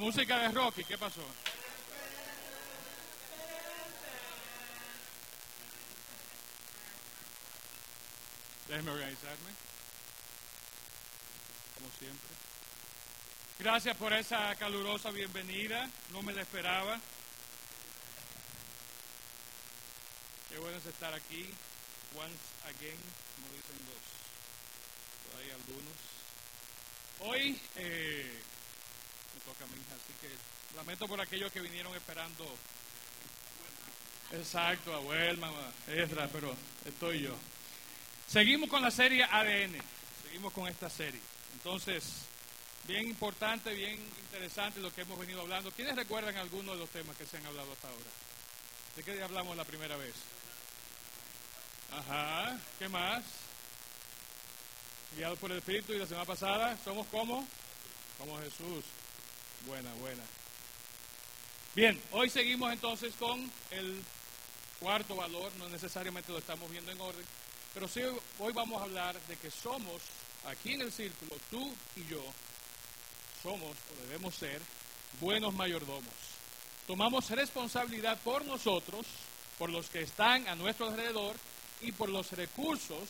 música de Rocky, ¿qué pasó? Déjeme organizarme. Como siempre. Gracias por esa calurosa bienvenida. No me la esperaba. Qué bueno es estar aquí. Once again, como dicen los, por ahí algunos. Hoy eh, toca a mí, así que lamento por aquellos que vinieron esperando. Exacto, a Huelma, a Ezra, pero estoy yo. Seguimos con la serie ADN, seguimos con esta serie. Entonces, bien importante, bien interesante lo que hemos venido hablando. ¿Quiénes recuerdan algunos de los temas que se han hablado hasta ahora? ¿De qué hablamos la primera vez? Ajá, ¿qué más? Guiados por el Espíritu y la semana pasada, ¿somos como? Como Jesús. Buena, buena. Bien, hoy seguimos entonces con el cuarto valor, no necesariamente lo estamos viendo en orden, pero sí hoy vamos a hablar de que somos, aquí en el círculo, tú y yo, somos o debemos ser buenos mayordomos. Tomamos responsabilidad por nosotros, por los que están a nuestro alrededor y por los recursos,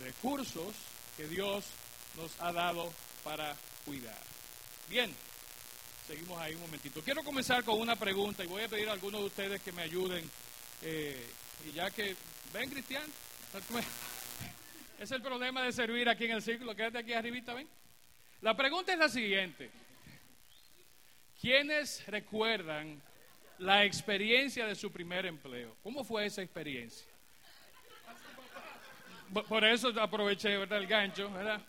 recursos que Dios nos ha dado para cuidar. Bien, seguimos ahí un momentito. Quiero comenzar con una pregunta y voy a pedir a algunos de ustedes que me ayuden. Eh, y ya que, ven Cristian, es el problema de servir aquí en el círculo, quédate aquí arribita, ven. La pregunta es la siguiente. ¿Quiénes recuerdan la experiencia de su primer empleo? ¿Cómo fue esa experiencia? Por eso aproveché ¿verdad? el gancho, ¿verdad?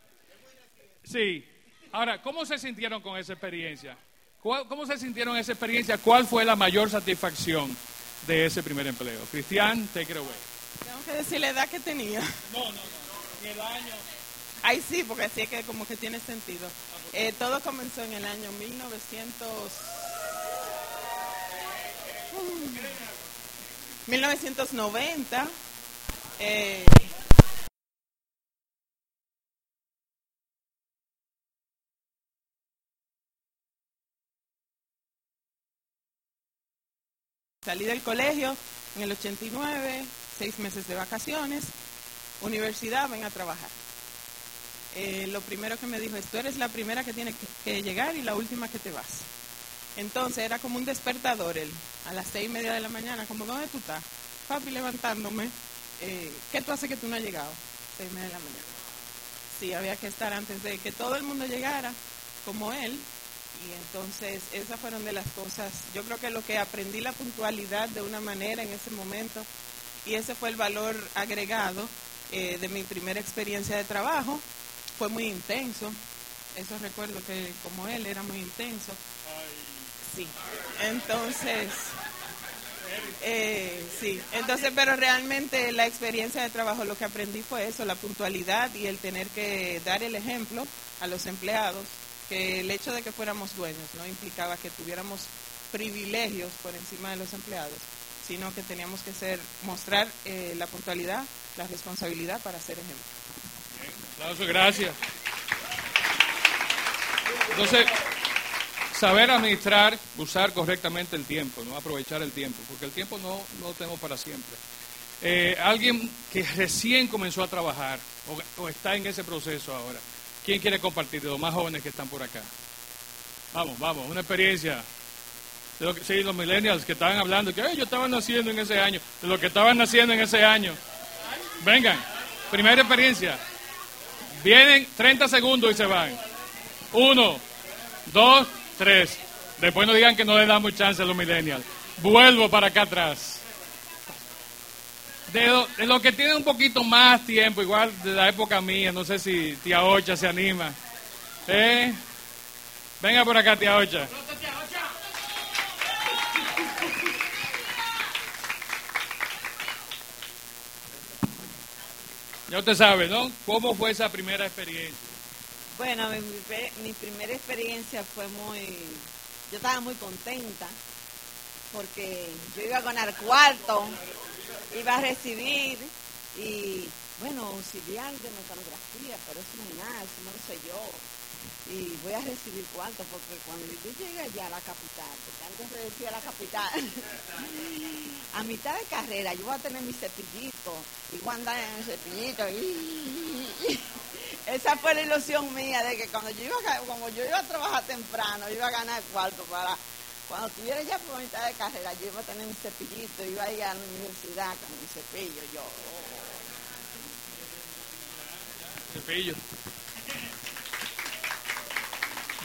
Sí. Ahora, ¿cómo se sintieron con esa experiencia? ¿Cómo se sintieron esa experiencia? ¿Cuál fue la mayor satisfacción de ese primer empleo? Cristian, take it away. Tengo que decir la edad que tenía. No, no, no. El año. Ay, sí, porque así es que como que tiene sentido. Eh, todo comenzó en el año 1900... 1990. Eh, Salí del colegio en el 89, seis meses de vacaciones, universidad, ven a trabajar. Eh, lo primero que me dijo es, tú eres la primera que tiene que, llegar y la última que te vas. Entonces era como un despertador él, a las seis y media de la mañana, como, ¿dónde tú estás? Papi levantándome, eh, ¿qué tú haces que tú no has llegado? Seis y media de la mañana. Sí, había que estar antes de que todo el mundo llegara, como él, y entonces esas fueron de las cosas, yo creo que lo que aprendí la puntualidad de una manera en ese momento y ese fue el valor agregado eh, de mi primera experiencia de trabajo, fue muy intenso, eso recuerdo que como él era muy intenso. Sí, entonces, eh, sí, entonces, pero realmente la experiencia de trabajo lo que aprendí fue eso, la puntualidad y el tener que dar el ejemplo a los empleados que el hecho de que fuéramos dueños no implicaba que tuviéramos privilegios por encima de los empleados, sino que teníamos que ser mostrar eh, la puntualidad, la responsabilidad para ser ejemplo. gracias. Entonces, saber administrar, usar correctamente el tiempo, no aprovechar el tiempo, porque el tiempo no, lo tenemos para siempre. Eh, alguien que recién comenzó a trabajar o está en ese proceso ahora, ¿Quién quiere compartir los más jóvenes que están por acá? Vamos, vamos, una experiencia. De lo que, sí, los millennials que estaban hablando, que ellos estaban naciendo en ese año, de lo que estaban naciendo en ese año. Vengan, primera experiencia. Vienen 30 segundos y se van. Uno, dos, tres. Después no digan que no le damos chance a los millennials. Vuelvo para acá atrás de lo, que tiene un poquito más tiempo, igual de la época mía, no sé si tía Ocha se anima. ¿Eh? Venga por acá, tía Ocha. Ya usted sabe, ¿no? ¿Cómo fue esa primera experiencia? Bueno, mi, mi primera experiencia fue muy... Yo estaba muy contenta porque yo iba a ganar cuarto iba a recibir y bueno, auxiliar de mecanografía, pero eso no es nada, eso no lo sé yo. Y voy a recibir cuánto, porque cuando yo llegue allá a la capital, porque antes de decir a la capital, a mitad de carrera yo voy a tener mi cepillito, y voy a andar en el cepillito, y... Esa fue la ilusión mía de que cuando yo iba a, como yo iba a trabajar temprano, iba a ganar cuarto para cuando tuviera ya por mitad de carrera, yo iba a tener mi cepillito, iba a ir a la universidad con mi cepillo, yo. Cepillo.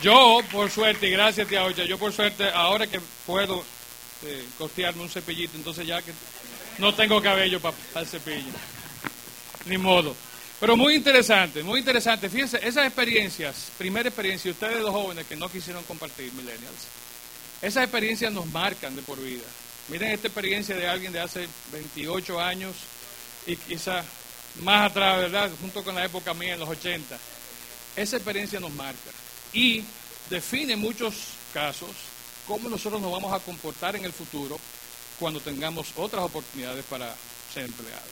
Yo, por suerte, y gracias tía Ocha, yo por suerte, ahora que puedo eh, costearme un cepillito, entonces ya que no tengo cabello para el cepillo. Ni modo. Pero muy interesante, muy interesante. Fíjense, esas experiencias, primera experiencia, ustedes los jóvenes que no quisieron compartir, millennials, esas experiencias nos marcan de por vida. Miren esta experiencia de alguien de hace 28 años y quizá más atrás, ¿verdad? Junto con la época mía en los 80. Esa experiencia nos marca y define en muchos casos cómo nosotros nos vamos a comportar en el futuro cuando tengamos otras oportunidades para ser empleados.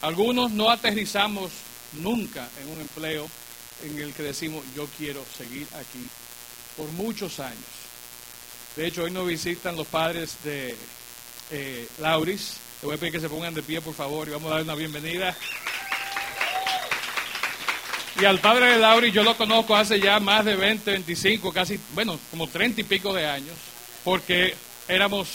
Algunos no aterrizamos nunca en un empleo en el que decimos yo quiero seguir aquí por muchos años. De hecho, hoy nos visitan los padres de eh, Lauris. Le voy a pedir que se pongan de pie, por favor, y vamos a dar una bienvenida. Y al padre de Lauris yo lo conozco hace ya más de 20, 25, casi, bueno, como 30 y pico de años, porque éramos,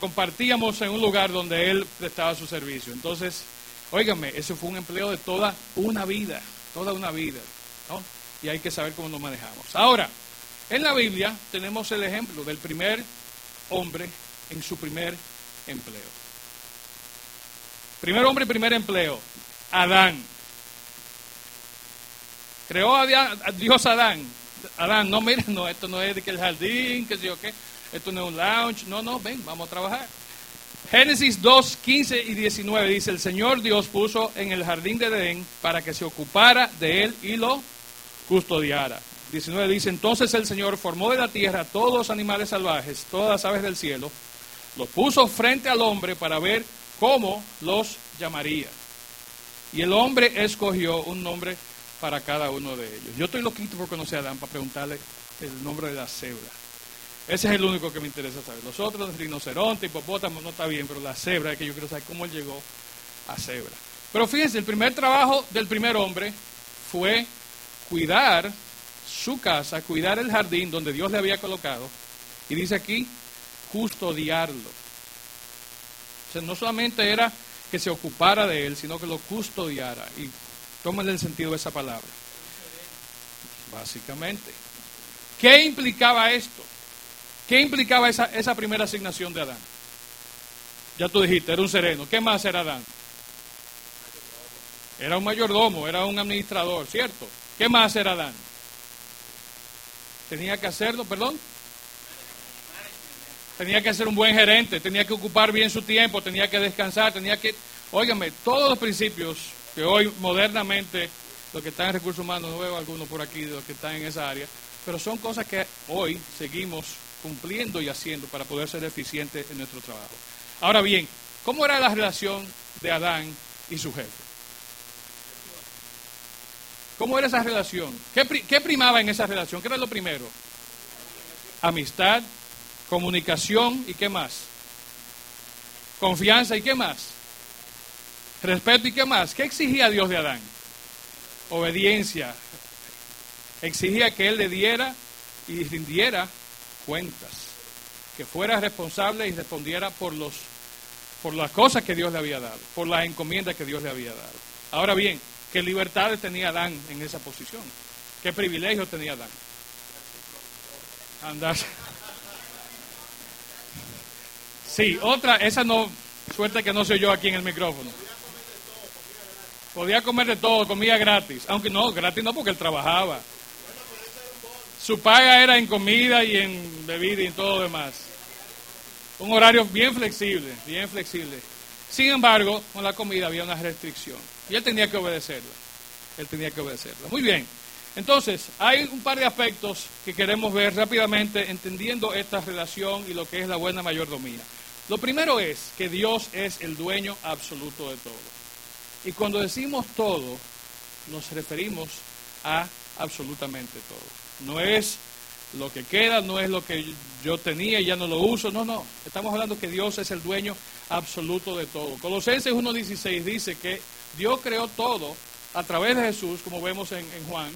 compartíamos en un lugar donde él prestaba su servicio. Entonces, Óigame, eso fue un empleo de toda una vida, toda una vida, ¿no? Y hay que saber cómo nos manejamos. Ahora, en la Biblia tenemos el ejemplo del primer hombre en su primer empleo. Primer hombre, primer empleo, Adán. Creó a Dios Adán. Adán, no, miren, no, esto no es de que el jardín, que sé yo qué, esto no es un lounge, no, no, ven, vamos a trabajar. Génesis 2, 15 y 19 dice, el Señor Dios puso en el jardín de Edén para que se ocupara de él y lo custodiara. 19 dice, entonces el Señor formó de la tierra todos los animales salvajes, todas las aves del cielo, los puso frente al hombre para ver cómo los llamaría. Y el hombre escogió un nombre para cada uno de ellos. Yo estoy loquito por conocer a Adán para preguntarle el nombre de la cebra. Ese es el único que me interesa saber. Los otros, rinoceronte, hipopótamo, no está bien, pero la cebra es que yo quiero saber cómo llegó a cebra. Pero fíjense, el primer trabajo del primer hombre fue cuidar su casa, cuidar el jardín donde Dios le había colocado. Y dice aquí, custodiarlo. O sea, no solamente era que se ocupara de él, sino que lo custodiara. Y tómenle el sentido de esa palabra. Básicamente. ¿Qué implicaba esto? ¿Qué implicaba esa, esa primera asignación de Adán? Ya tú dijiste, era un sereno. ¿Qué más era Adán? Era un mayordomo, era un administrador, ¿cierto? ¿Qué más era Adán? Tenía que hacerlo, perdón. Tenía que ser un buen gerente, tenía que ocupar bien su tiempo, tenía que descansar, tenía que... Óigame, todos los principios que hoy modernamente, los que están en recursos humanos, no veo algunos por aquí de los que están en esa área, pero son cosas que hoy seguimos cumpliendo y haciendo para poder ser eficientes en nuestro trabajo. Ahora bien, ¿cómo era la relación de Adán y su jefe? ¿Cómo era esa relación? ¿Qué, primaba en esa relación? ¿Qué era lo primero? Amistad, comunicación y qué más? Confianza y qué más? Respeto y qué más? ¿Qué exigía Dios de Adán? Obediencia. Exigía que él le diera y rindiera cuentas, que fuera responsable y respondiera por, los, por las cosas que Dios le había dado, por las encomiendas que Dios le había dado. Ahora bien, ¿qué libertades tenía Adán en esa posición? ¿Qué privilegios tenía Adán? Andar. Sí, otra, esa no, suerte que no soy yo aquí en el micrófono. Podía comer de todo, comía gratis. Aunque no, gratis no porque él trabajaba. Su paga era en comida y en bebida y en todo lo demás. Un horario bien flexible, bien flexible. Sin embargo, con la comida había una restricción. Y él tenía que obedecerla. Él tenía que obedecerla. Muy bien. Entonces, hay un par de aspectos que queremos ver rápidamente entendiendo esta relación y lo que es la buena mayordomía. Lo primero es que Dios es el dueño absoluto de todo. Y cuando decimos todo, nos referimos a absolutamente todo. No es lo que queda, no es lo que yo tenía y ya no lo uso, no, no. Estamos hablando que Dios es el dueño absoluto de todo. Colosenses 1.16 dice que Dios creó todo a través de Jesús, como vemos en, Juan,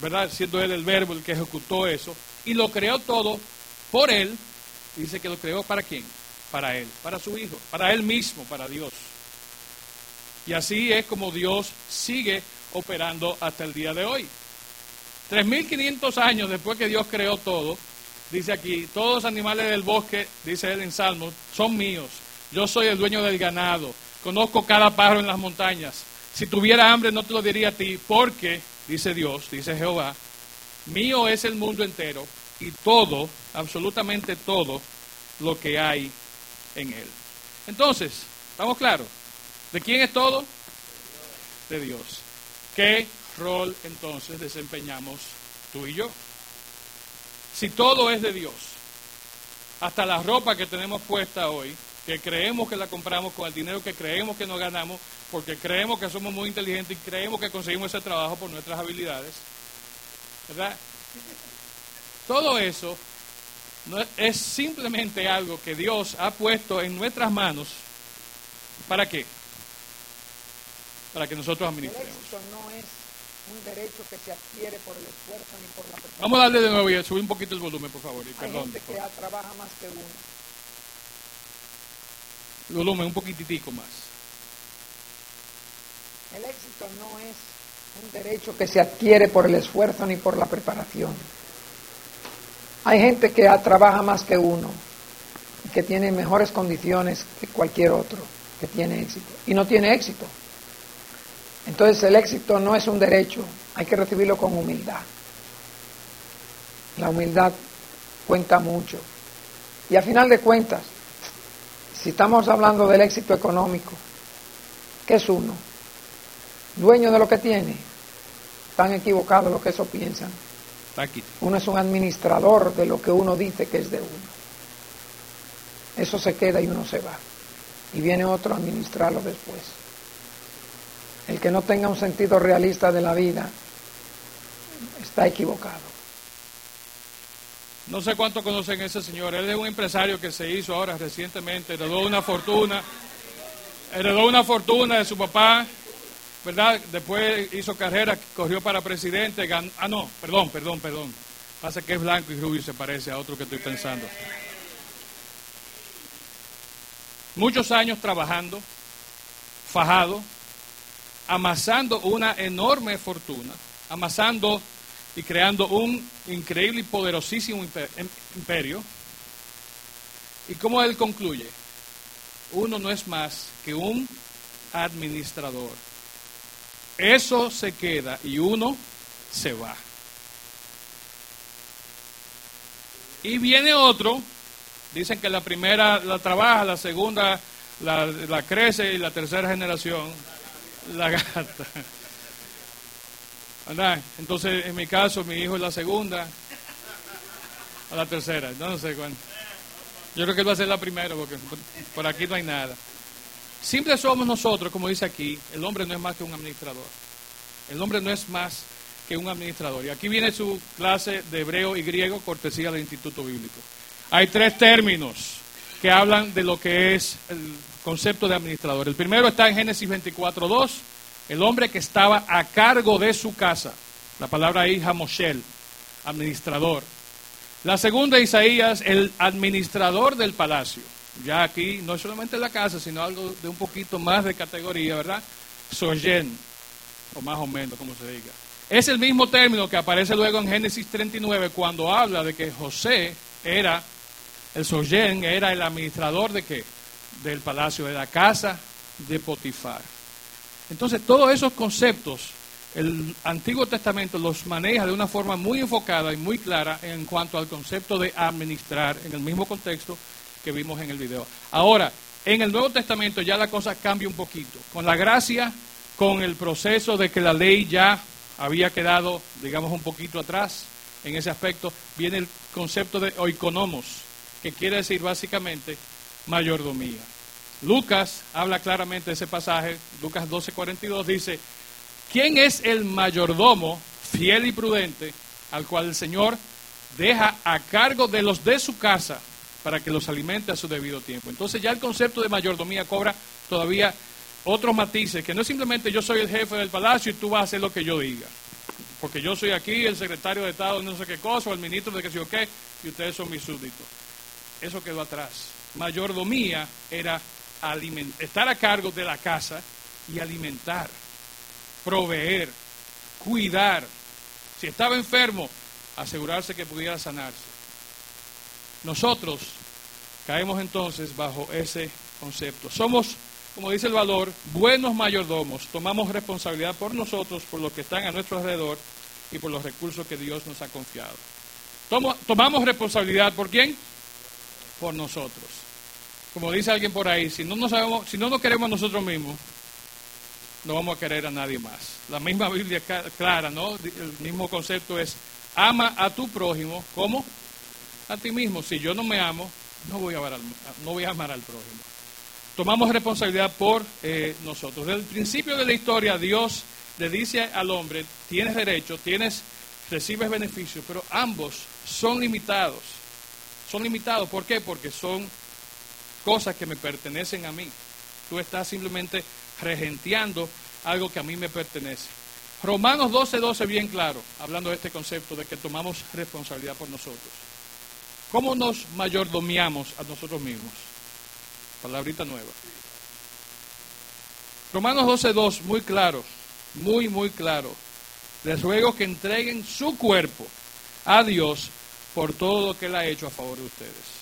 ¿verdad? Siendo Él el verbo el que ejecutó eso, y lo creó todo por Él. Dice que lo creó para quién? Para Él, para su Hijo, para Él mismo, para Dios. Y así es como Dios sigue operando hasta el día de hoy. 3.500 años después que Dios creó todo, dice aquí, todos los animales del bosque, dice él en Salmos, son míos. Yo soy el dueño del ganado. Conozco cada pájaro en las montañas. Si tuviera hambre no te lo diría a ti, porque, dice Dios, dice Jehová, mío es el mundo entero y todo, absolutamente todo, lo que hay en él. Entonces, ¿estamos claros? ¿De quién es todo? De Dios. ¿Qué rol entonces desempeñamos tú y yo? Si todo es de Dios, hasta la ropa que tenemos puesta hoy, que creemos que la compramos con el dinero que creemos que nos ganamos, porque creemos que somos muy inteligentes y creemos que conseguimos ese trabajo por nuestras habilidades, ¿verdad? Todo eso no es simplemente algo que Dios ha puesto en nuestras manos. ¿Para qué? Para que nosotros administremos. no es un derecho que se adquiere por el esfuerzo ni por la preparación. Vamos a darle de nuevo y subir un poquito el volumen, por favor. y Hay perdón. gente que trabaja más que uno. Volumen un poquitico más. El éxito no es un derecho que se adquiere por el esfuerzo ni por la preparación. Hay gente que trabaja más que uno y que tiene mejores condiciones que cualquier otro que tiene éxito y no tiene éxito. Entonces el éxito no es un derecho, hay que recibirlo con humildad. La humildad cuenta mucho. Y a final de cuentas, si estamos hablando del éxito económico, ¿qué es uno? dueño de lo que tiene, están equivocados los que eso piensan. Uno es un administrador de lo que uno dice que es de uno. Eso se queda y uno se va. Y viene otro a administrarlo después. El que no tenga un sentido realista de la vida está equivocado. No sé cuánto conocen a ese señor. Él es un empresario que se hizo ahora recientemente. Heredó una fortuna. Heredó una fortuna de su papá. ¿Verdad? Después hizo carrera, corrió para presidente. gan- Ah, no, perdón, perdón, perdón. Pasa que es blanco y rubio y se parece a otro que estoy pensando. Muchos años trabajando, fajado, amasando una enorme fortuna, amasando y creando un increíble y poderosísimo em- imperio. ¿Y cómo él concluye? Uno no es más que un administrador. Eso se queda y uno se va. Y viene otro, dicen que la primera la trabaja, la segunda la, la crece y la tercera generación la gata. Entonces, en mi caso, mi hijo es la segunda, a la tercera, no sé cuándo. Yo creo que él va a ser la primera, porque por, por aquí no hay nada. Simple somos nosotros, como dice aquí, el hombre no es más que un administrador. El hombre no es más que un administrador. Y aquí viene su clase de hebreo y griego, cortesía del Instituto Bíblico. Hay tres términos que hablan de lo que es el concepto de administrador. El primero está en Génesis 24.2, el hombre que estaba a cargo de su casa. La palabra ahí, Hamoshel, administrador. La segunda, Isaías, el administrador del palacio. Ya aquí no es solamente la casa, sino algo de un poquito más de categoría, ¿verdad? Soyen, o más o menos, como se diga. Es el mismo término que aparece luego en Génesis 39 cuando habla de que José era, el Soyen era el administrador de qué? Del palacio, de la casa de Potifar. Entonces, todos esos conceptos, el Antiguo Testamento los maneja de una forma muy enfocada y muy clara en cuanto al concepto de administrar, en el mismo contexto que vimos en el video. Ahora, en el Nuevo Testamento ya la cosa cambia un poquito. Con la gracia, con el proceso de que la ley ya había quedado, digamos, un poquito atrás en ese aspecto, viene el concepto de oikonomos, que quiere decir básicamente mayordomía. Lucas habla claramente de ese pasaje, Lucas 12:42 dice, ¿quién es el mayordomo fiel y prudente al cual el Señor deja a cargo de los de su casa para que los alimente a su debido tiempo? Entonces ya el concepto de mayordomía cobra todavía otros matices, que no es simplemente yo soy el jefe del palacio y tú vas a hacer lo que yo diga. Porque yo soy aquí el secretario de Estado no sé qué cosa, o el ministro de qué sé yo qué, y ustedes son mis súbditos. Eso quedó atrás. Mayordomía era estar a cargo de la casa y alimentar, proveer, cuidar. Si estaba enfermo, asegurarse que pudiera sanarse. Nosotros caemos entonces bajo ese concepto. Somos como dice el valor, buenos mayordomos, tomamos responsabilidad por nosotros, por los que están a nuestro alrededor y por los recursos que Dios nos ha confiado. tomamos responsabilidad por quién? Por nosotros. Como dice alguien por ahí, si no nos, sabemos, si no nos queremos a nosotros mismos, no vamos a querer a nadie más. La misma Biblia clara, ¿no? El mismo concepto es, ama a tu prójimo como a ti mismo. Si yo no me amo, no voy a no voy a amar al prójimo tomamos responsabilidad por eh, nosotros. Desde el principio de la historia, Dios le dice al hombre, tienes derecho, tienes, recibes beneficios, pero ambos son limitados. Son limitados, ¿por qué? Porque son cosas que me pertenecen a mí. Tú estás simplemente regenteando algo que a mí me pertenece. Romanos 12, 12, bien claro, hablando de este concepto de que tomamos responsabilidad por nosotros. ¿Cómo nos mayordomiamos a nosotros mismos? Palabrita nueva. Romanos 12.2, muy claro, muy, muy claro. Les ruego que entreguen su cuerpo a Dios por todo lo que Él ha hecho a favor de ustedes.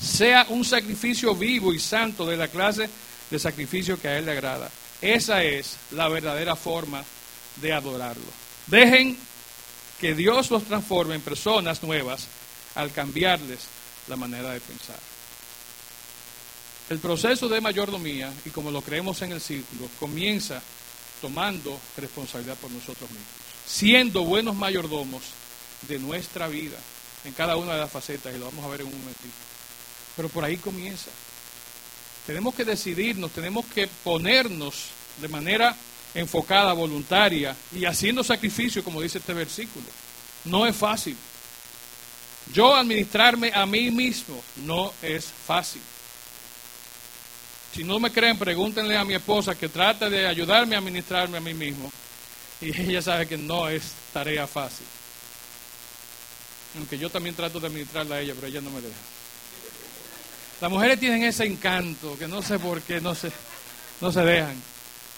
Sea un sacrificio vivo y santo de la clase de sacrificio que a Él le agrada. Esa es la verdadera forma de adorarlo. Dejen que Dios los transforme en personas nuevas al cambiarles la manera de pensar. El proceso de mayordomía, y como lo creemos en el círculo, comienza tomando responsabilidad por nosotros mismos, siendo buenos mayordomos de nuestra vida, en cada una de las facetas, y lo vamos a ver en un momentito. Pero por ahí comienza. Tenemos que decidirnos, tenemos que ponernos de manera enfocada, voluntaria y haciendo sacrificio, como dice este versículo. No es fácil. Yo administrarme a mí mismo no es fácil. Si no me creen, pregúntenle a mi esposa que trate de ayudarme a administrarme a mí mismo. Y ella sabe que no es tarea fácil. Aunque yo también trato de administrarla a ella, pero ella no me deja. Las mujeres tienen ese encanto que no sé por qué no se, no se dejan.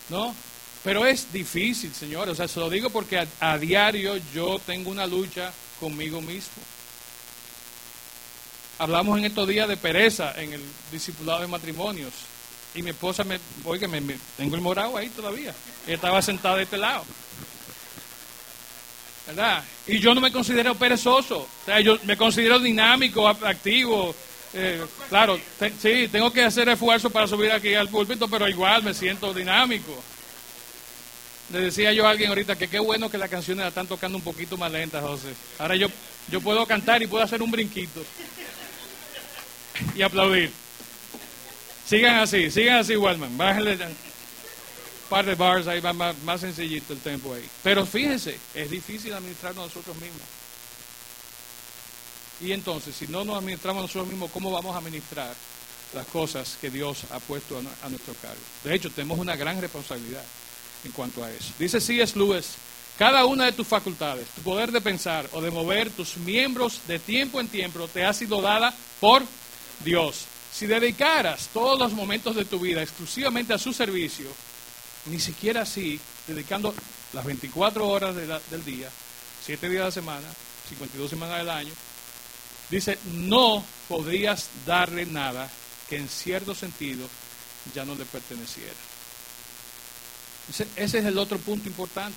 ¿No? Pero es difícil, señores. O sea, se lo digo porque a, diario yo tengo una lucha conmigo mismo. Hablamos en estos días de pereza en el discipulado de matrimonios. Y mi esposa me, oiga, me, tengo el morado ahí todavía. Estaba sentada de este lado. ¿Verdad? Y yo no me considero perezoso. O sea, yo me considero dinámico, activo. Eh, claro, sí, tengo que hacer esfuerzo para subir aquí al púlpito, pero igual me siento dinámico. Le decía yo a alguien ahorita que qué bueno que las canciones la están tocando un poquito más lentas, José. Ahora yo, yo puedo cantar y puedo hacer un brinquito. Y aplaudir. Sigan así, sigan así, Wellman. Bájenle un par de bars ahí, va más, más sencillito el tiempo ahí. Pero fíjense, es difícil administrarnos nosotros mismos. Y entonces, si no nos administramos nosotros mismos, ¿cómo vamos a administrar las cosas que Dios ha puesto a, nuestro cargo? De hecho, tenemos una gran responsabilidad en cuanto a eso. Dice C.S. Lewis, cada una de tus facultades, tu poder de pensar o de mover tus miembros de tiempo en tiempo, te ha sido dada por Dios. Si dedicaras todos los momentos de tu vida exclusivamente a su servicio, ni siquiera así, dedicando las 24 horas del día, 7 días de la semana, 52 semanas del año, dice, no podrías darle nada que en cierto sentido ya no le perteneciera. Ese, es el otro punto importante.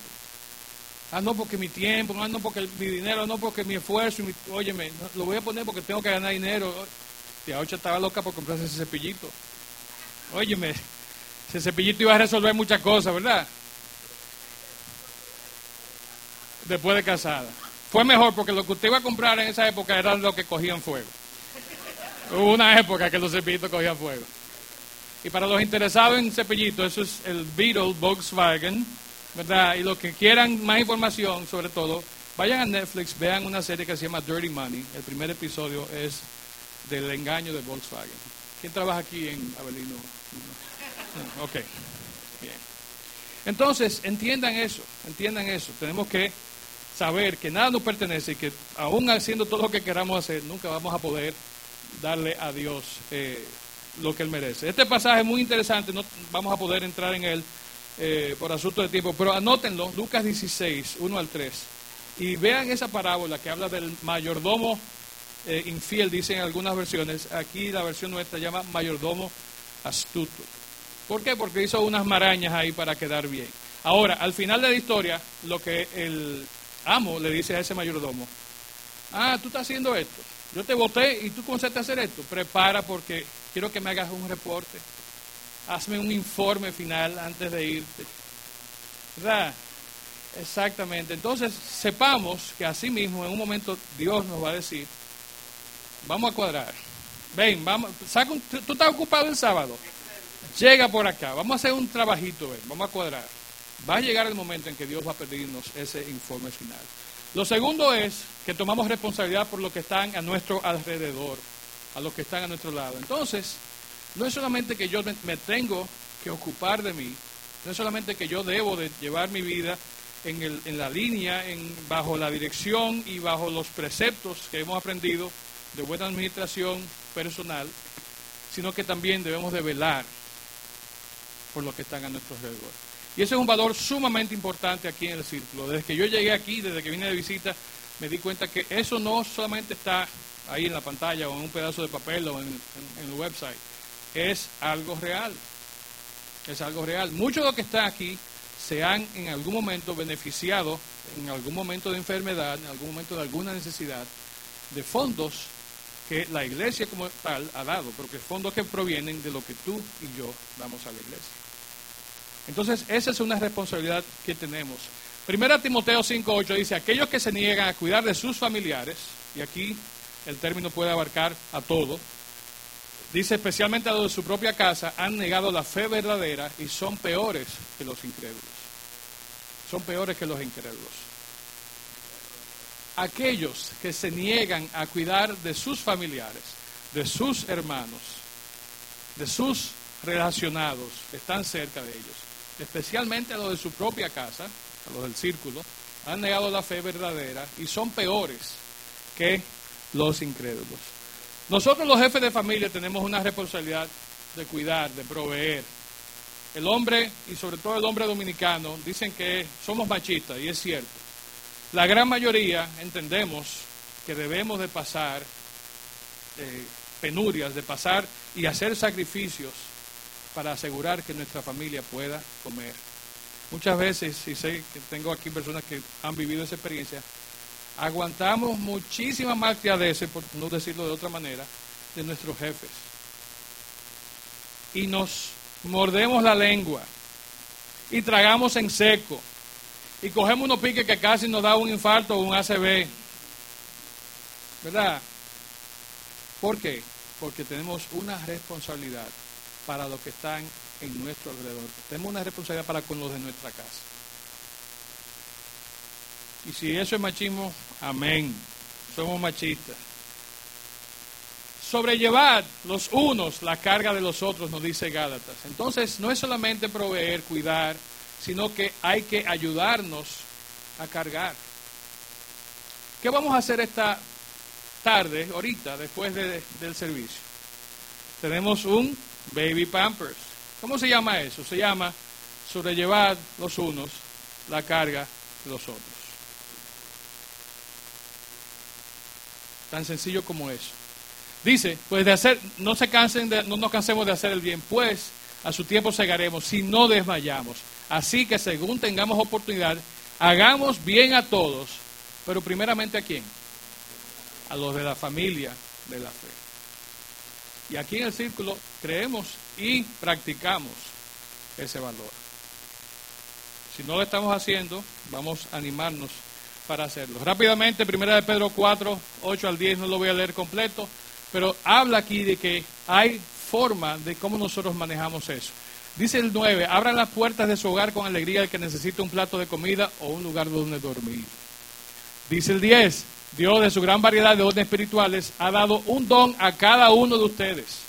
Ah, no porque mi tiempo, ah, no porque mi dinero, no porque mi esfuerzo, mi, óyeme, lo voy a poner porque tengo que ganar dinero. Tía Ocha estaba loca por comprarse ese cepillito. Óyeme, ese cepillito iba a resolver muchas cosas, ¿verdad? Después de casada. Fue mejor porque lo que usted iba a comprar en esa época eran lo que cogían fuego. Hubo una época que los cepillitos cogían fuego. Y para los interesados en cepillito, eso es el Beetle Volkswagen, ¿verdad? Y los que quieran más información, sobre todo, vayan a Netflix, vean una serie que se llama Dirty Money. El primer episodio es del engaño de Volkswagen. ¿Quién trabaja aquí en Avelino? Ok, bien. Entonces, entiendan eso, entiendan eso. Tenemos que saber que nada nos pertenece y que aún haciendo todo lo que queramos hacer, nunca vamos a poder darle a Dios eh, lo que Él merece. Este pasaje es muy interesante, no vamos a poder entrar en él eh, por asunto de tiempo, pero anótenlo, Lucas 16, 1 al 3, y vean esa parábola que habla del mayordomo eh, infiel, dicen algunas versiones, aquí la versión nuestra llama mayordomo astuto. ¿Por qué? Porque hizo unas marañas ahí para quedar bien. Ahora, al final de la historia, lo que el amo le dice a ese mayordomo, ah, tú estás haciendo esto, yo te voté y tú comenzaste a hacer esto, prepara porque quiero que me hagas un reporte, hazme un informe final antes de irte. ¿Verdad? Exactamente. Entonces, sepamos que así mismo en un momento Dios nos va a decir, vamos a cuadrar. Ven, vamos, saca tú estás ocupado el sábado. Llega por acá, vamos a hacer un trabajito, ven, vamos a cuadrar. Va a llegar el momento en que Dios va a pedirnos ese informe final. Lo segundo es que tomamos responsabilidad por lo que están a nuestro alrededor, a los que están a nuestro lado. Entonces, no es solamente que yo me, tengo que ocupar de mí, no es solamente que yo debo de llevar mi vida en, la línea, en, bajo la dirección y bajo los preceptos que hemos aprendido de buena administración personal, sino que también debemos de velar por los que están a nuestro alrededor. Y ese es un valor sumamente importante aquí en el círculo. Desde que yo llegué aquí, desde que vine de visita, me di cuenta que eso no solamente está ahí en la pantalla o en un pedazo de papel o en, el website. Es algo real. Es algo real. Muchos de los que están aquí se han en algún momento beneficiado, en algún momento de enfermedad, en algún momento de alguna necesidad, de fondos que la iglesia como tal ha dado, pero que fondos que provienen de lo que tú y yo damos a la iglesia. Entonces, esa es una responsabilidad que tenemos. Primera Timoteo 5.8 dice, aquellos que se niegan a cuidar de sus familiares, y aquí el término puede abarcar a todo, dice especialmente a los de su propia casa, han negado la fe verdadera y son peores que los incrédulos. Son peores que los incrédulos. Aquellos que se niegan a cuidar de sus familiares, de sus hermanos, de sus relacionados, están cerca de ellos especialmente a los de su propia casa, a los del círculo, han negado la fe verdadera y son peores que los incrédulos. Nosotros los jefes de familia tenemos una responsabilidad de cuidar, de proveer. El hombre, y sobre todo el hombre dominicano, dicen que somos machistas, y es cierto. La gran mayoría entendemos que debemos de pasar eh, penurias, de pasar y hacer sacrificios para asegurar que nuestra familia pueda comer. Muchas veces, y sé que tengo aquí personas que han vivido esa experiencia, aguantamos muchísimas malcriadeces, por no decirlo de otra manera, de nuestros jefes. Y nos mordemos la lengua y tragamos en seco y cogemos unos piques que casi nos da un infarto o un ACV. ¿Verdad? ¿Por qué? Porque tenemos una responsabilidad para los que están en nuestro alrededor. Tenemos una responsabilidad para con los de nuestra casa. Y si eso es machismo, amén. Somos machistas. Sobrellevar los unos la carga de los otros, nos dice Gálatas. Entonces, no es solamente proveer, cuidar, sino que hay que ayudarnos a cargar. ¿Qué vamos a hacer esta tarde, ahorita, después del servicio? Tenemos un Baby Pampers. ¿Cómo se llama eso? Se llama sobrellevar los unos la carga de los otros. Tan sencillo como eso. Dice, pues de hacer, no se cansen de, no nos cansemos de hacer el bien, pues a su tiempo segaremos si no desmayamos. Así que según tengamos oportunidad, hagamos bien a todos, pero primeramente a quién? A los de la familia de la fe. Y aquí en el círculo creemos y practicamos ese valor. Si no lo estamos haciendo, vamos a animarnos para hacerlo. Rápidamente, primera de Pedro 4, 8 al 10, no lo voy a leer completo, pero habla aquí de que hay forma de cómo nosotros manejamos eso. Dice el 9, abran las puertas de su hogar con alegría el que necesite un plato de comida o un lugar donde dormir. Dice el 10, Dios de su gran variedad de dones espirituales ha dado un don a cada uno de ustedes.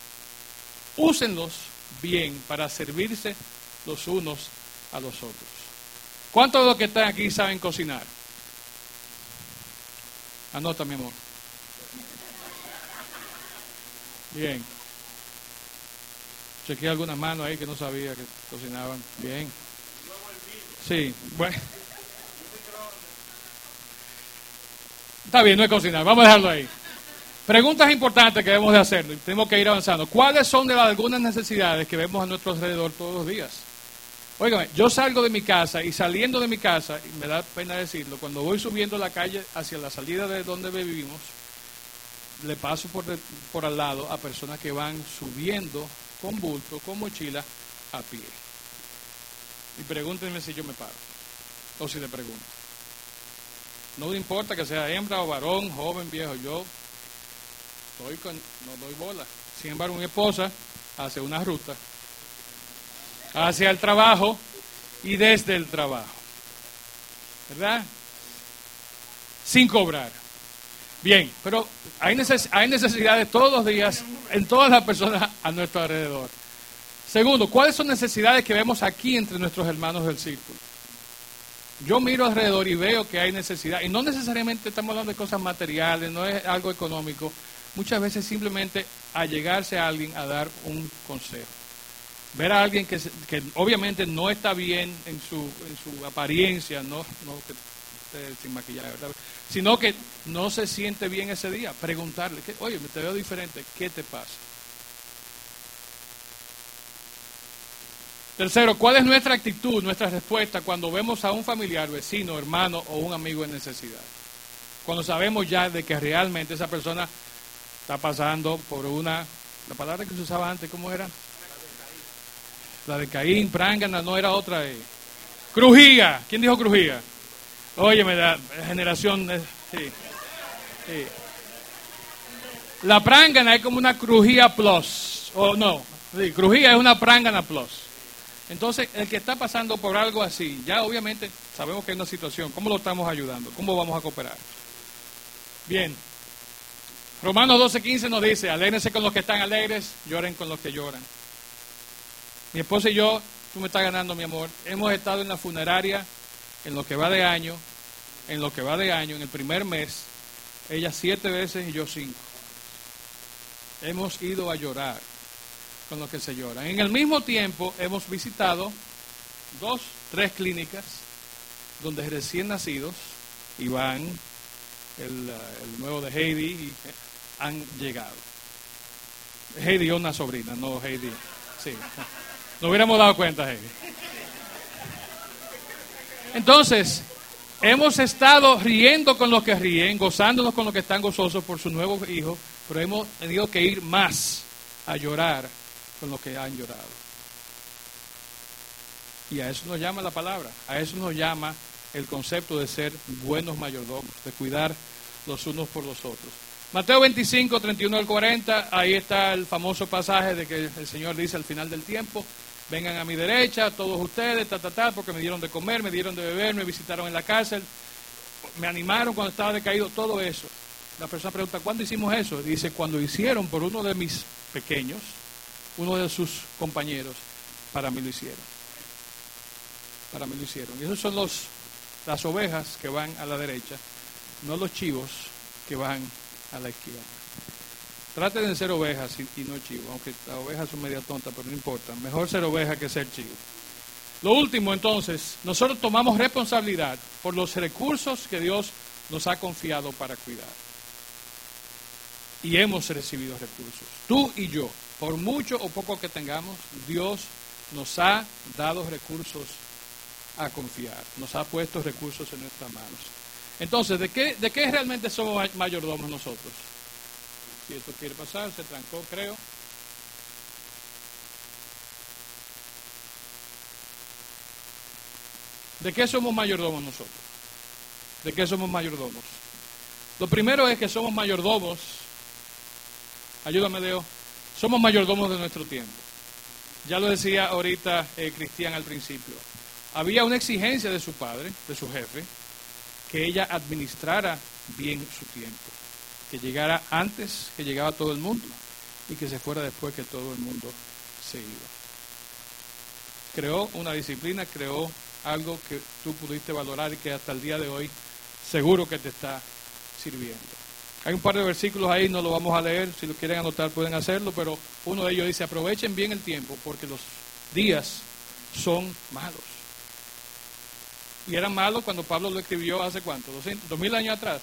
Úsenlos bien para servirse los unos a los otros. ¿Cuántos de los que están aquí saben cocinar? Anota, mi amor. Bien. Chequeé algunas manos ahí que no sabía que cocinaban. Bien. Sí, bueno. Está bien, no es cocinar. Vamos a dejarlo ahí. Preguntas importantes que debemos de hacer. Tenemos que ir avanzando. ¿Cuáles son de algunas necesidades que vemos a nuestro alrededor todos los días? Óigame, yo salgo de mi casa y saliendo de mi casa, y me da pena decirlo, cuando voy subiendo la calle hacia la salida de donde vivimos, le paso por, por al lado a personas que van subiendo con bulto, con mochila, a pie. Y pregúntenme si yo me paro, o si le pregunto. No importa que sea hembra o varón, joven, viejo, yo estoy con, no doy bola. Sin embargo, mi esposa hace una ruta hacia el trabajo y desde el trabajo. ¿Verdad? Sin cobrar. Bien, pero hay, neces- hay necesidades todos los días en todas las personas a nuestro alrededor. Segundo, ¿cuáles son necesidades que vemos aquí entre nuestros hermanos del círculo? Yo miro alrededor y veo que hay necesidad, y no necesariamente estamos hablando de cosas materiales, no es algo económico, muchas veces simplemente allegarse a alguien a dar un consejo. Ver a alguien que, que obviamente no está bien en su, en su apariencia, no, no que esté sin maquillaje, ¿verdad? sino que no se siente bien ese día, preguntarle, ¿qué- oye, me te veo diferente, ¿qué te pasa? Tercero, ¿cuál es nuestra actitud, nuestra respuesta cuando vemos a un familiar, vecino, hermano o un amigo en necesidad? Cuando sabemos ya de que realmente esa persona está pasando por una, la palabra que se usaba antes, ¿cómo era? La de Caín, prángana, no era otra. eh. Crujía, ¿quién dijo crujía? Oye, me da generación, eh, sí, sí. La prángana es como una crujía plus, o no, sí, crujía es una prángana plus. Entonces, el que está pasando por algo así, ya obviamente sabemos que hay una situación, ¿cómo lo estamos ayudando? ¿Cómo vamos a cooperar? Bien. Romanos 12:15 nos dice, alégrense con los que están alegres, lloren con los que lloran. Mi esposa y yo, tú me estás ganando, mi amor, hemos estado en la funeraria en lo que va de año, en lo que va de año, en el primer mes, ella siete veces y yo cinco. Hemos ido a llorar con los que se lloran. En el mismo tiempo hemos visitado dos, tres clínicas donde recién nacidos, Iván, el, uh, el nuevo de Heidi, eh, han llegado. Heidi es una sobrina, no Heidi. Sí. No hubiéramos dado cuenta, Heidi. Entonces, hemos estado riendo con los que ríen, gozándonos con los que están gozosos por su nuevo hijo, pero hemos tenido que ir más a llorar con los que han llorado. Y a eso nos llama la palabra, a eso nos llama el concepto de ser buenos mayordomos, de cuidar los unos por los otros. Mateo 25, 31 al 40, ahí está el famoso pasaje de que el Señor dice al final del tiempo, vengan a mi derecha, todos ustedes, ta, ta, ta, porque me dieron de comer, me dieron de beber, me visitaron en la cárcel, me animaron cuando estaba decaído, todo eso. La persona pregunta, ¿cuándo hicimos eso? Dice, cuando hicieron por uno de mis pequeños, uno de sus compañeros, para mí lo hicieron. Para mí lo hicieron. Y esos son los, las ovejas que van a la derecha, no los chivos que van a la izquierda. Traten de ser ovejas y, no chivos, aunque las ovejas son media tontas, pero no importa. Mejor ser oveja que ser chivo. Lo último, entonces, nosotros tomamos responsabilidad por los recursos que Dios nos ha confiado para cuidar. Y hemos recibido recursos. Tú y yo, por mucho o poco que tengamos, Dios nos ha dado recursos a confiar. Nos ha puesto recursos en nuestras manos. Entonces, ¿de qué, de qué realmente somos mayordomos nosotros? Si esto quiere pasar, se trancó, creo. ¿De qué somos mayordomos nosotros? ¿De qué somos mayordomos? Lo primero es que somos mayordomos. Ayúdame, Leo. Somos mayordomos de nuestro tiempo. Ya lo decía ahorita eh, Cristian al principio. Había una exigencia de su padre, de su jefe, que ella administrara bien su tiempo, que llegara antes que llegaba todo el mundo y que se fuera después que todo el mundo se iba. Creó una disciplina, creó algo que tú pudiste valorar y que hasta el día de hoy seguro que te está sirviendo. Hay un par de versículos ahí, no lo vamos a leer, si lo quieren anotar pueden hacerlo, pero uno de ellos dice, aprovechen bien el tiempo porque los días son malos. Y eran malos cuando Pablo lo escribió hace cuánto, dos mil años atrás.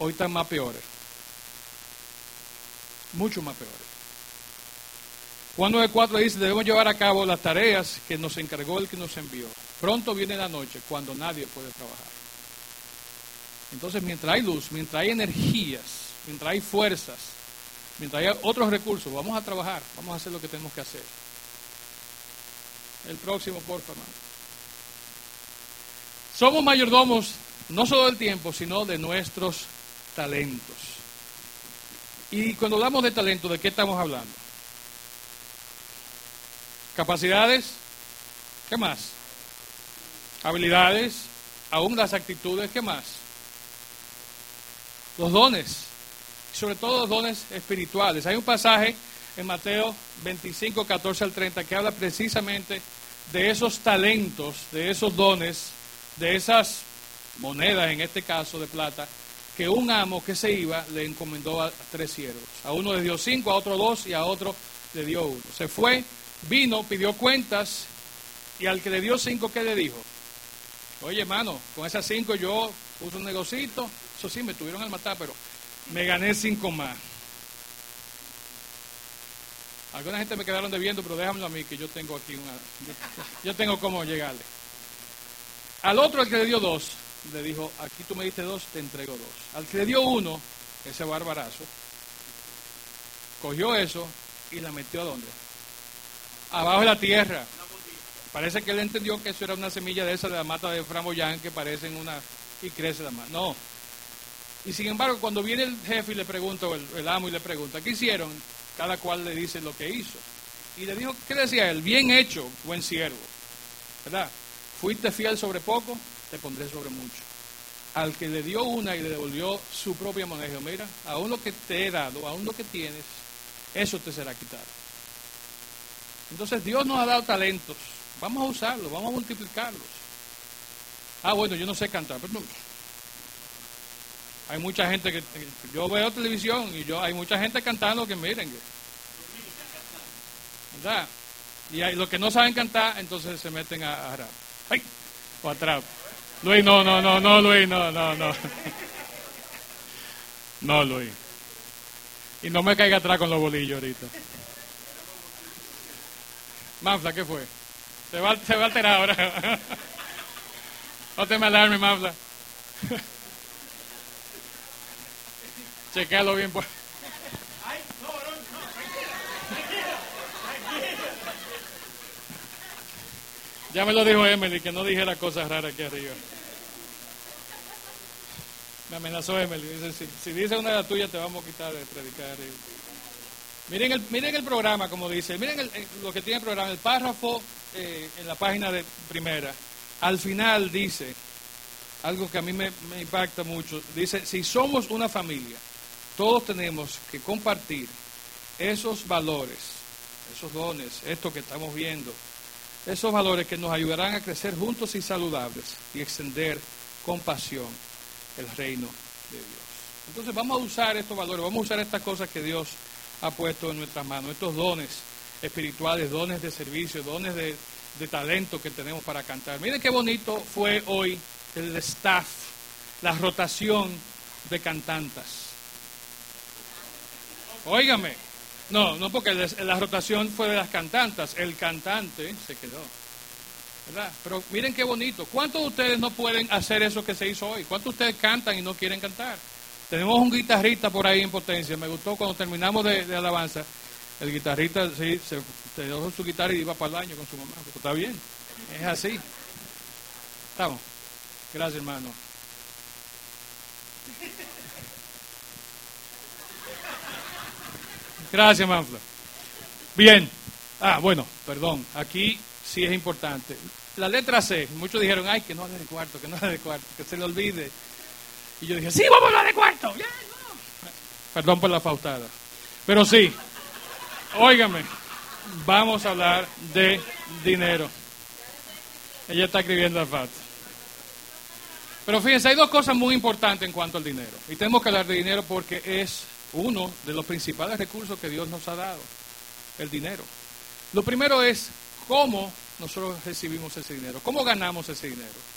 Hoy están más peores. Mucho más peores. Juan 9.4 dice, debemos llevar a cabo las tareas que nos encargó el que nos envió. Pronto viene la noche cuando nadie puede trabajar. Entonces, mientras hay luz, mientras hay energías, mientras hay fuerzas, mientras hay otros recursos, vamos a trabajar, vamos a hacer lo que tenemos que hacer. El próximo, por favor. Somos mayordomos no solo del tiempo, sino de nuestros talentos. Y cuando hablamos de talento, ¿de qué estamos hablando? Capacidades, ¿qué más? Habilidades, aún las actitudes, ¿qué más? Los dones, sobre todo los dones espirituales. Hay un pasaje en Mateo 25, 14 al 30 que habla precisamente de esos talentos, de esos dones, de esas monedas, en este caso de plata, que un amo que se iba le encomendó a tres siervos. A uno le dio cinco, a otro dos y a otro le dio uno. Se fue Vino, pidió cuentas y al que le dio cinco, ¿qué le dijo? Oye, hermano, con esas cinco yo puse un negocito. Eso sí, me tuvieron al matar, pero me gané cinco más. Alguna gente me quedaron debiendo, pero déjamelo a mí, que yo tengo aquí una. Yo, tengo cómo llegarle. Al otro, al que le dio dos, le dijo: Aquí tú me diste dos, te entrego dos. Al que le dio uno, ese barbarazo, cogió eso y la metió a dónde? abajo de la tierra. Parece que él entendió que eso era una semilla de esa de la mata de framboyán que parecen una y crece la mata. No. Y sin embargo, cuando viene el jefe y le pregunta, o el, amo y le pregunta, ¿qué hicieron? Cada cual le dice lo que hizo. Y le dijo, ¿qué decía él? Bien hecho, buen siervo. ¿Verdad? Fuiste fiel sobre poco, te pondré sobre mucho. Al que le dio una y le devolvió su propia moneda, mira, aún lo que te he dado, aún lo que tienes, eso te será quitado. Entonces Dios nos ha dado talentos. Vamos a usarlos, vamos a multiplicarlos. Ah, bueno, yo no sé cantar, pero no. Hay mucha gente que yo veo televisión y yo hay mucha gente cantando que miren, ¿verdad? Y hay, los que no saben cantar, entonces se meten a, a rap. ¡Ay! O atrás. Luis, no, no, no, no, Luis, no, no, no. No, Luis. Y no me caiga atrás con los bolillos ahorita. Mafla, ¿qué fue? Se va, se va a alterar ahora. no te me alarme, Mafla. Chequealo bien, pues. Ya me lo dijo Emily, que no dijera cosas raras aquí arriba. Me amenazó Emily. Dice, si, si dice una de las tuyas, te vamos a quitar de predicar arriba. Miren el, miren el programa, como dice, miren eh, lo que tiene el programa, el párrafo eh, en la página de primera. Al final dice, algo que a mí me impacta mucho, dice, si somos una familia, todos tenemos que compartir esos valores, esos dones, esto que estamos viendo, esos valores que nos ayudarán a crecer juntos y saludables y extender con pasión el reino de Dios. Entonces vamos a usar estos valores, vamos a usar estas cosas que Dios ha puesto en nuestras manos, estos dones espirituales, dones de servicio, dones de, talento que tenemos para cantar. Miren qué bonito fue hoy el staff, la rotación de cantantas. Óigame, no, no porque la rotación fue de las cantantas, el cantante se quedó. ¿verdad? Pero miren qué bonito. ¿Cuántos de ustedes no pueden hacer eso que se hizo hoy? ¿Cuántos de ustedes cantan y no quieren cantar? Tenemos un guitarrista por ahí en potencia. Me gustó cuando terminamos de, alabanza. El guitarrista sí, se, dejó su guitarra y iba para el baño con su mamá. está bien. Es así. Estamos. Gracias, hermano. Gracias, Manfla. Bien. Ah, bueno, perdón. Aquí sí es importante. La letra C, muchos dijeron, ay, que no hable de cuarto, que no hable de cuarto, que se le olvide. Y yo dije, sí, vamos a hablar de cuarto. Perdón por la faltada. Pero sí, óigame, vamos a hablar de dinero. Ella está escribiendo al FAT. Pero fíjense, hay dos cosas muy importantes en cuanto al dinero. Y tenemos que hablar de dinero porque es uno de los principales recursos que Dios nos ha dado, el dinero. Lo primero es cómo nosotros recibimos ese dinero, cómo ganamos ese dinero.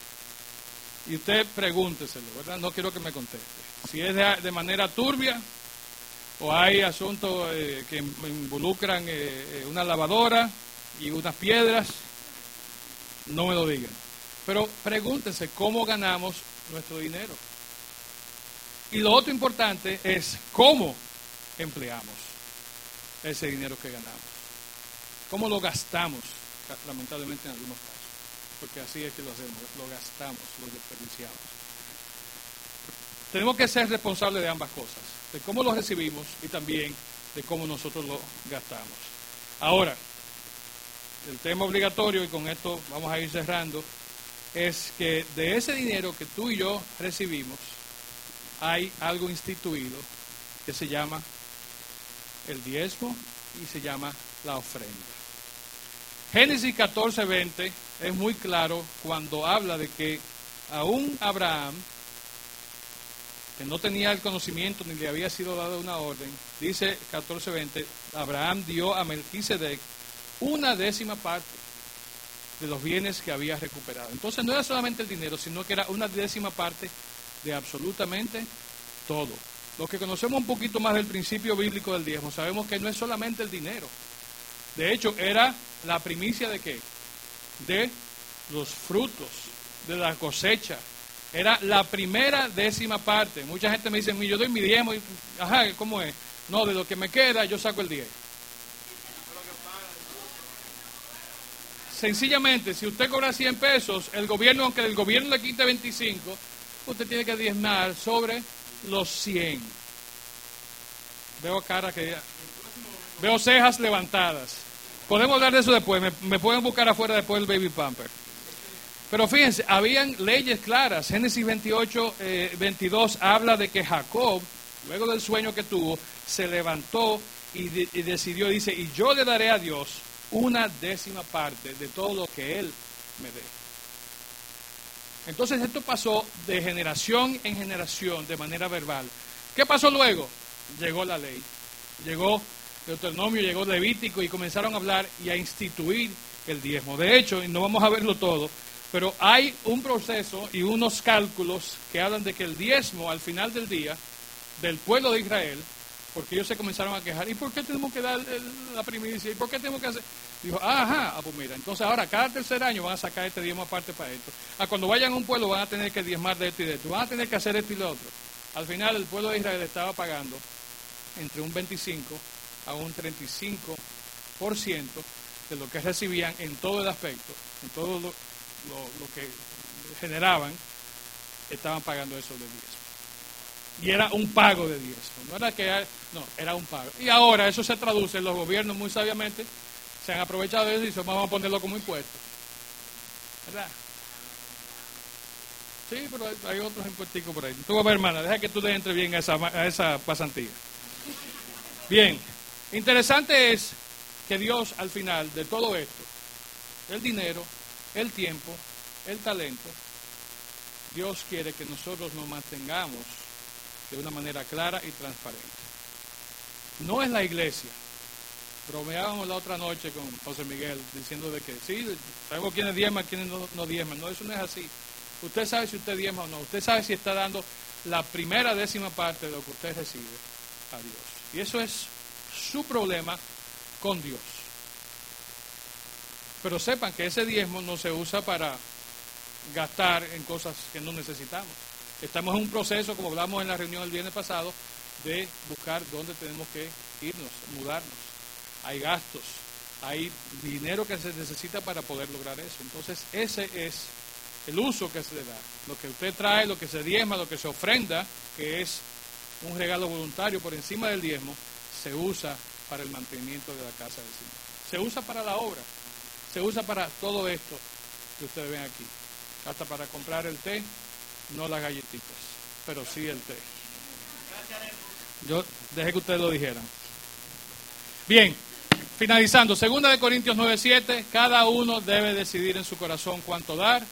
Y usted pregúnteselo, ¿verdad? No quiero que me conteste. Si es de, manera turbia o hay asuntos eh, que involucran eh, eh, una lavadora y unas piedras, no me lo digan. Pero pregúntense cómo ganamos nuestro dinero. Y lo otro importante es cómo empleamos ese dinero que ganamos. Cómo lo gastamos, lamentablemente en algunos casos. Porque así es que lo hacemos, lo gastamos, lo desperdiciamos. Tenemos que ser responsables de ambas cosas, de cómo lo recibimos y también de cómo nosotros lo gastamos. Ahora, el tema obligatorio, y con esto vamos a ir cerrando, es que de ese dinero que tú y yo recibimos, hay algo instituido que se llama el diezmo y se llama la ofrenda. Génesis 14:20 es muy claro cuando habla de que aún Abraham, que no tenía el conocimiento ni le había sido dada una orden, dice 14:20, Abraham dio a Melquisedec una décima parte de los bienes que había recuperado. Entonces no era solamente el dinero, sino que era una décima parte de absolutamente todo. Los que conocemos un poquito más del principio bíblico del diezmo, sabemos que no es solamente el dinero. De hecho, era la primicia de qué? De los frutos, de la cosecha. Era la primera décima parte. Mucha gente me dice, yo doy mi diezmo, y, ajá, ¿cómo es? No, de lo que me queda, yo saco el diez. Sencillamente, si usted cobra 100 pesos, el gobierno, aunque el gobierno le quite 25, usted tiene que diezmar sobre los 100. Veo cara que... Veo cejas levantadas. Podemos hablar de eso después. Me, pueden buscar afuera después del baby pumper. Pero fíjense, habían leyes claras. Génesis 28, 22 eh, habla de que Jacob, luego del sueño que tuvo, se levantó y, y decidió, dice, y yo le daré a Dios una décima parte de todo lo que Él me dé. Entonces esto pasó de generación en generación de manera verbal. ¿Qué pasó luego? Llegó la ley, llegó Deuteronomio, llegó Levítico y comenzaron a hablar y a instituir el diezmo. De hecho, y no vamos a verlo todo, pero hay un proceso y unos cálculos que hablan de que el diezmo al final del día del pueblo de Israel porque ellos se comenzaron a quejar. ¿Y por qué tenemos que dar la primicia? ¿Y por qué tenemos que hacer? Dijo, ajá, ah, pues mira, entonces ahora cada tercer año van a sacar este diezmo aparte para esto. A cuando vayan a un pueblo van a tener que diezmar de esto y de esto. Van a tener que hacer esto y lo otro. Al final el pueblo de Israel estaba pagando entre un 25 a un 35% de lo que recibían en todo el aspecto, en todo lo, lo que generaban, estaban pagando eso de diezmo. Y era un pago de diezmo. No era que no, era un pago. Y ahora eso se traduce, los gobiernos muy sabiamente se han aprovechado de eso y se vamos a ponerlo como impuesto. ¿Verdad? Sí, pero hay, otros impuestos por ahí. Tú, hermana, deja que tú le entre bien a esa, a esa pasantía. Bien, interesante es que Dios al final de todo esto, el dinero, el tiempo, el talento, Dios quiere que nosotros nos mantengamos de una manera clara y transparente. No es la iglesia. Bromeábamos la otra noche con José Miguel diciendo de que sí, sabemos quiénes diezman, quiénes no, no diezman. No, eso no es así. Usted sabe si usted diezma o no. Usted sabe si está dando la primera décima parte de lo que usted recibe a Dios. Y eso es su problema con Dios. Pero sepan que ese diezmo no se usa para gastar en cosas que no necesitamos. Estamos en un proceso, como hablamos en la reunión el viernes pasado, de buscar dónde tenemos que irnos, mudarnos. Hay gastos, hay dinero que se necesita para poder lograr eso. Entonces, ese es el uso que se le da. Lo que usted trae, lo que se diezma, lo que se ofrenda, que es un regalo voluntario por encima del diezmo, se usa para el mantenimiento de la casa del Señor. Se usa para la obra, se usa para todo esto que ustedes ven aquí. Hasta para comprar el té, no las galletitas, pero sí el té. Yo dejé que ustedes lo dijeran. Bien, finalizando, segunda de Corintios 9:7, cada uno debe decidir en su corazón cuánto dar.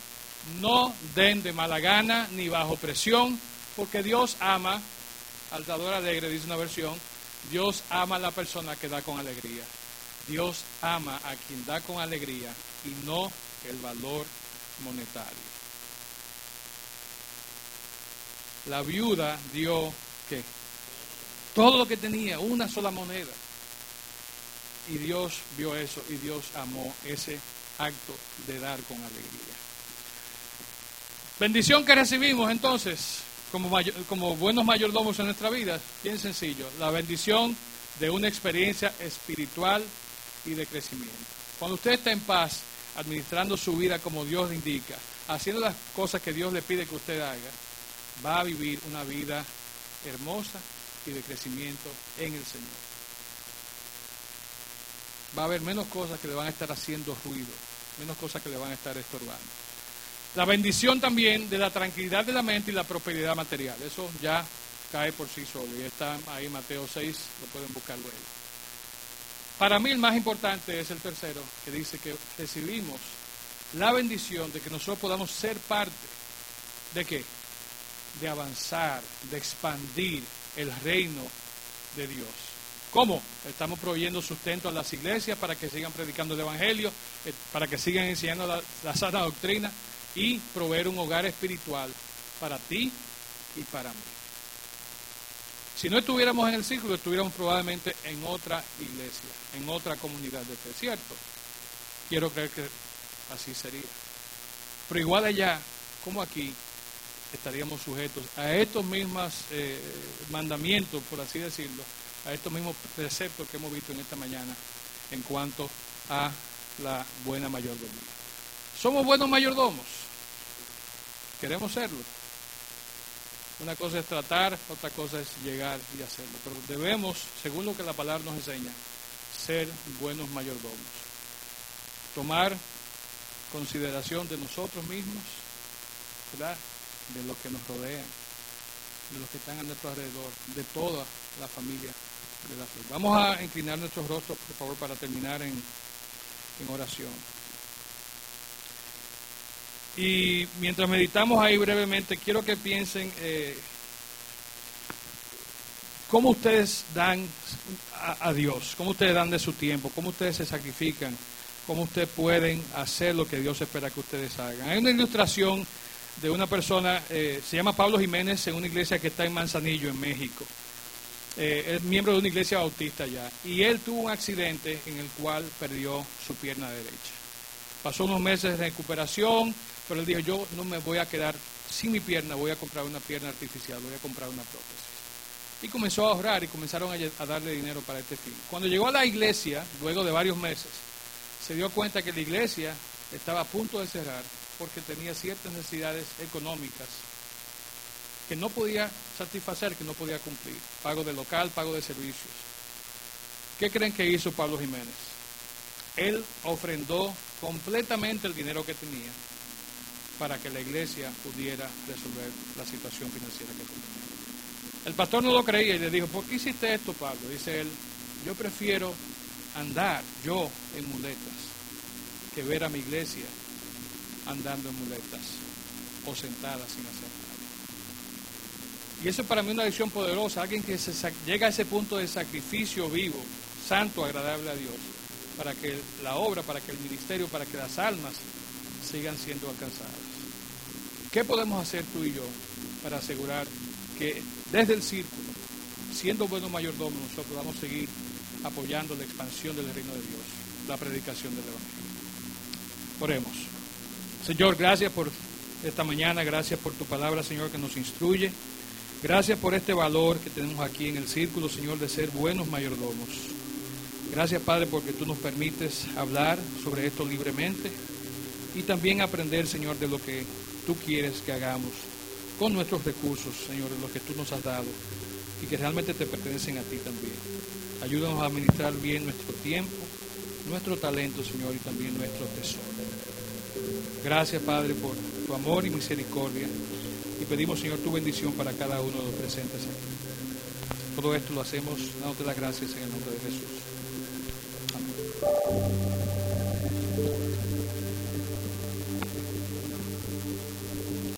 No den de mala gana ni bajo presión, porque Dios ama al dador alegre, dice una versión, Dios ama a la persona que da con alegría. Dios ama a quien da con alegría y no el valor monetario. La viuda dio qué? Todo lo que tenía, una sola moneda. Y Dios vio eso y Dios amó ese acto de dar con alegría. Bendición que recibimos entonces como, como buenos mayordomos en nuestra vida, bien sencillo, la bendición de una experiencia espiritual y de crecimiento. Cuando usted está en paz, administrando su vida como Dios le indica, haciendo las cosas que Dios le pide que usted haga, va a vivir una vida hermosa y de crecimiento en el Señor. Va a haber menos cosas que le van a estar haciendo ruido, menos cosas que le van a estar estorbando. La bendición también de la tranquilidad de la mente y la prosperidad material. Eso ya cae por sí solo. Y está ahí Mateo 6, lo pueden buscar luego. Para mí el más importante es el tercero, que dice que recibimos la bendición de que nosotros podamos ser parte de qué? De avanzar, de expandir el reino de Dios. ¿Cómo? Estamos proveyendo sustento a las iglesias para que sigan predicando el Evangelio, eh, para que sigan enseñando la, la sana doctrina y proveer un hogar espiritual para ti y para mí. Si no estuviéramos en el círculo, estuviéramos probablemente en otra iglesia, en otra comunidad de fe, ¿cierto? Quiero creer que así sería. Pero igual allá, como aquí, estaríamos sujetos a estos mismos eh, mandamientos, por así decirlo, a estos mismos preceptos que hemos visto en esta mañana en cuanto a la buena mayordomía. ¿Somos buenos mayordomos? Queremos serlo. Una cosa es tratar, otra cosa es llegar y hacerlo. Pero debemos, según lo que la palabra nos enseña, ser buenos mayordomos. Tomar consideración de nosotros mismos, ¿verdad? De los que nos rodean, de los que están a nuestro alrededor, de toda la familia de la fe. Vamos a inclinar nuestros rostros, por favor, para terminar en, en oración. Y mientras meditamos ahí brevemente, quiero que piensen eh, cómo ustedes dan a, a, Dios, cómo ustedes dan de su tiempo, cómo ustedes se sacrifican, cómo ustedes pueden hacer lo que Dios espera que ustedes hagan. Hay una ilustración de una persona, eh, se llama Pablo Jiménez, en una iglesia que está en Manzanillo, en México. Eh, es miembro de una iglesia bautista ya. Y él tuvo un accidente en el cual perdió su pierna derecha. Pasó unos meses de recuperación, pero él dijo, yo no me voy a quedar sin mi pierna, voy a comprar una pierna artificial, voy a comprar una prótesis. Y comenzó a ahorrar y comenzaron a, a darle dinero para este fin. Cuando llegó a la iglesia, luego de varios meses, se dio cuenta que la iglesia estaba a punto de cerrar porque tenía ciertas necesidades económicas que no podía satisfacer, que no podía cumplir. Pago de local, pago de servicios. ¿Qué creen que hizo Pablo Jiménez? Él ofrendó completamente el dinero que tenía para que la iglesia pudiera resolver la situación financiera que tenía. El pastor no lo creía y le dijo, ¿por qué hiciste esto, Pablo? Dice él, yo prefiero andar yo en muletas que ver a mi iglesia andando en muletas o sentada sin hacer nada. Y eso para mí es una lección poderosa, alguien que llega a ese punto de sacrificio vivo, santo, agradable a Dios, para que la obra, para que el ministerio, para que las almas sigan siendo alcanzadas. ¿Qué podemos hacer tú y yo para asegurar que desde el círculo, siendo buenos mayordomos, nosotros podamos seguir apoyando la expansión del reino de Dios, la predicación del Evangelio? Oremos. Señor, gracias por esta mañana, gracias por tu palabra, Señor, que nos instruye. Gracias por este valor que tenemos aquí en el círculo, Señor, de ser buenos mayordomos. Gracias, Padre, porque tú nos permites hablar sobre esto libremente y también aprender, Señor, de lo que tú quieres que hagamos con nuestros recursos, Señor, de lo que tú nos has dado y que realmente te pertenecen a ti también. Ayúdanos a administrar bien nuestro tiempo, nuestro talento, Señor, y también nuestro tesoro. Gracias, Padre, por tu amor y misericordia. Y pedimos, Señor, tu bendición para cada uno de los presentes aquí. Todo esto lo hacemos dándote las gracias en el nombre de Jesús. Amén.